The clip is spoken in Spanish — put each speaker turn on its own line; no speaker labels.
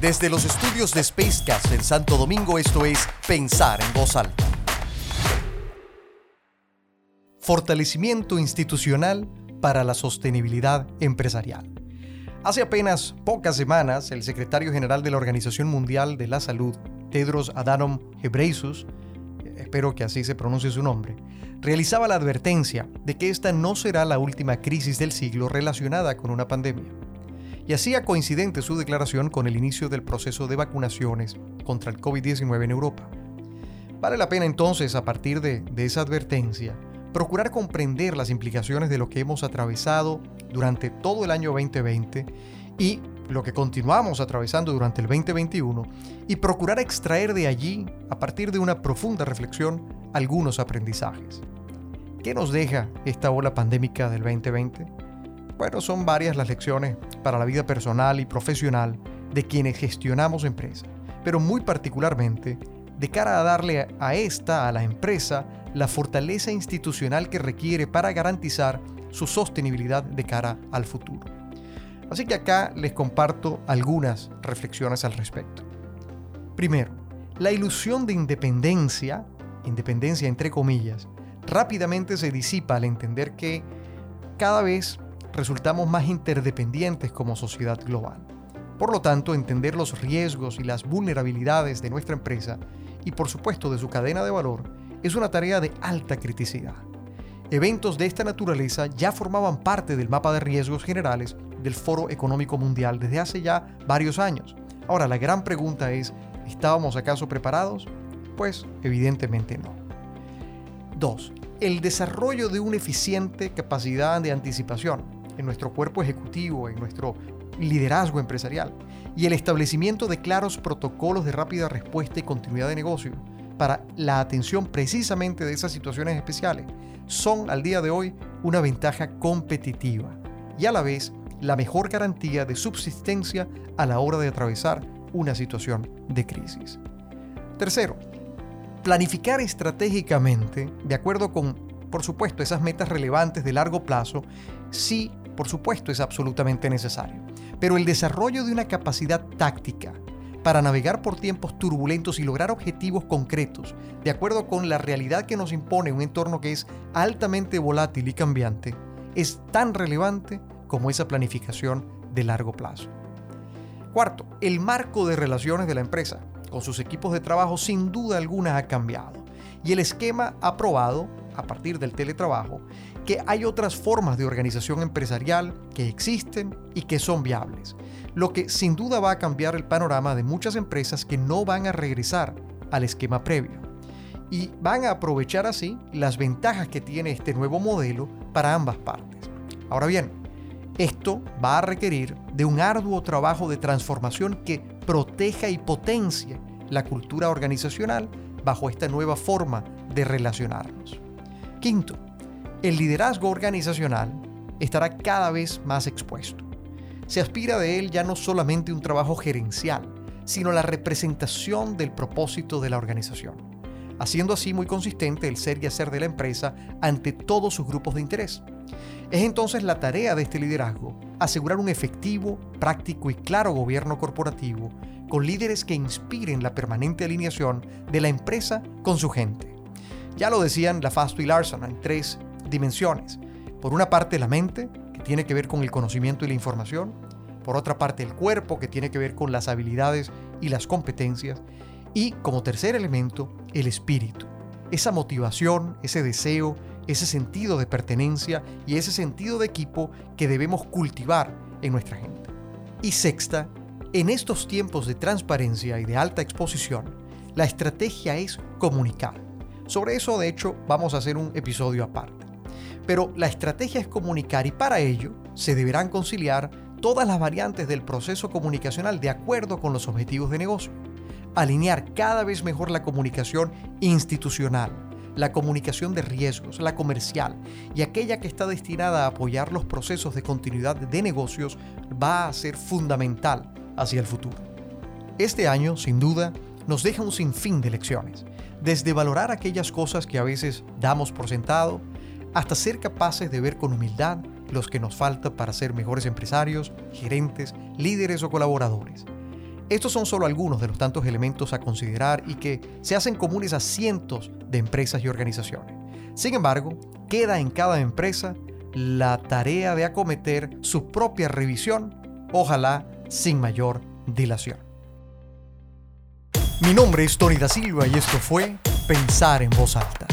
Desde los estudios de Spacecast en Santo Domingo, esto es Pensar en Voz Alta. Fortalecimiento institucional para la sostenibilidad empresarial. Hace apenas pocas semanas, el secretario general de la Organización Mundial de la Salud, Tedros Adhanom Ghebreyesus, espero que así se pronuncie su nombre, realizaba la advertencia de que esta no será la última crisis del siglo relacionada con una pandemia y hacía coincidente su declaración con el inicio del proceso de vacunaciones contra el COVID-19 en Europa. Vale la pena entonces, a partir de, esa advertencia, procurar comprender las implicaciones de lo que hemos atravesado durante todo el año 2020 y lo que continuamos atravesando durante el 2021 y procurar extraer de allí, a partir de una profunda reflexión, algunos aprendizajes. ¿Qué nos deja esta ola pandémica del 2020? Bueno, son varias las lecciones para la vida personal y profesional de quienes gestionamos empresas, pero muy particularmente de cara a darle a esta, a la empresa, la fortaleza institucional que requiere para garantizar su sostenibilidad de cara al futuro. Así que acá les comparto algunas reflexiones al respecto. Primero, la ilusión de independencia, independencia entre comillas, rápidamente se disipa al entender que cada vez resultamos más interdependientes como sociedad global. Por lo tanto, entender los riesgos y las vulnerabilidades de nuestra empresa y por supuesto de su cadena de valor es una tarea de alta criticidad. Eventos de esta naturaleza ya formaban parte del mapa de riesgos generales del Foro Económico Mundial desde hace ya varios años. Ahora, la gran pregunta es, ¿estábamos acaso preparados? Pues evidentemente no. 2. El desarrollo de una eficiente capacidad de anticipación en nuestro cuerpo ejecutivo, en nuestro liderazgo empresarial y el establecimiento de claros protocolos de rápida respuesta y continuidad de negocio para la atención precisamente de esas situaciones especiales son al día de hoy una ventaja competitiva y a la vez la mejor garantía de subsistencia a la hora de atravesar una situación de crisis. Tercero, planificar estratégicamente de acuerdo con, por supuesto, esas metas relevantes de largo plazo sí por supuesto, es absolutamente necesario. Pero el desarrollo de una capacidad táctica para navegar por tiempos turbulentos y lograr objetivos concretos, de acuerdo con la realidad que nos impone un entorno que es altamente volátil y cambiante, es tan relevante como esa planificación de largo plazo. Cuarto, el marco de relaciones de la empresa con sus equipos de trabajo sin duda alguna ha cambiado y el esquema aprobado a partir del teletrabajo que hay otras formas de organización empresarial que existen y que son viables, lo que sin duda va a cambiar el panorama de muchas empresas que no van a regresar al esquema previo y van a aprovechar así las ventajas que tiene este nuevo modelo para ambas partes. Ahora bien, esto va a requerir de un arduo trabajo de transformación que proteja y potencie la cultura organizacional bajo esta nueva forma de relacionarnos. Quinto, el liderazgo organizacional estará cada vez más expuesto. Se aspira de él ya no solamente un trabajo gerencial, sino la representación del propósito de la organización, haciendo así muy consistente el ser y hacer de la empresa ante todos sus grupos de interés. Es entonces la tarea de este liderazgo asegurar un efectivo, práctico y claro gobierno corporativo con líderes que inspiren la permanente alineación de la empresa con su gente. Ya lo decían Lafasto y Larson en tres dimensiones. Por una parte la mente, que tiene que ver con el conocimiento y la información. Por otra parte el cuerpo, que tiene que ver con las habilidades y las competencias. Y como tercer elemento, el espíritu. Esa motivación, ese deseo, ese sentido de pertenencia y ese sentido de equipo que debemos cultivar en nuestra gente. Y sexta, en estos tiempos de transparencia y de alta exposición, la estrategia es comunicar. Sobre eso, de hecho, vamos a hacer un episodio aparte. Pero la estrategia es comunicar y para ello se deberán conciliar todas las variantes del proceso comunicacional de acuerdo con los objetivos de negocio. Alinear cada vez mejor la comunicación institucional, la comunicación de riesgos, la comercial y aquella que está destinada a apoyar los procesos de continuidad de negocios va a ser fundamental hacia el futuro. Este año, sin duda, nos deja un sinfín de lecciones, desde valorar aquellas cosas que a veces damos por sentado, hasta ser capaces de ver con humildad los que nos falta para ser mejores empresarios, gerentes, líderes o colaboradores. Estos son solo algunos de los tantos elementos a considerar y que se hacen comunes a cientos de empresas y organizaciones. Sin embargo, queda en cada empresa la tarea de acometer su propia revisión, ojalá sin mayor dilación. Mi nombre es Tony da Silva y esto fue Pensar en voz alta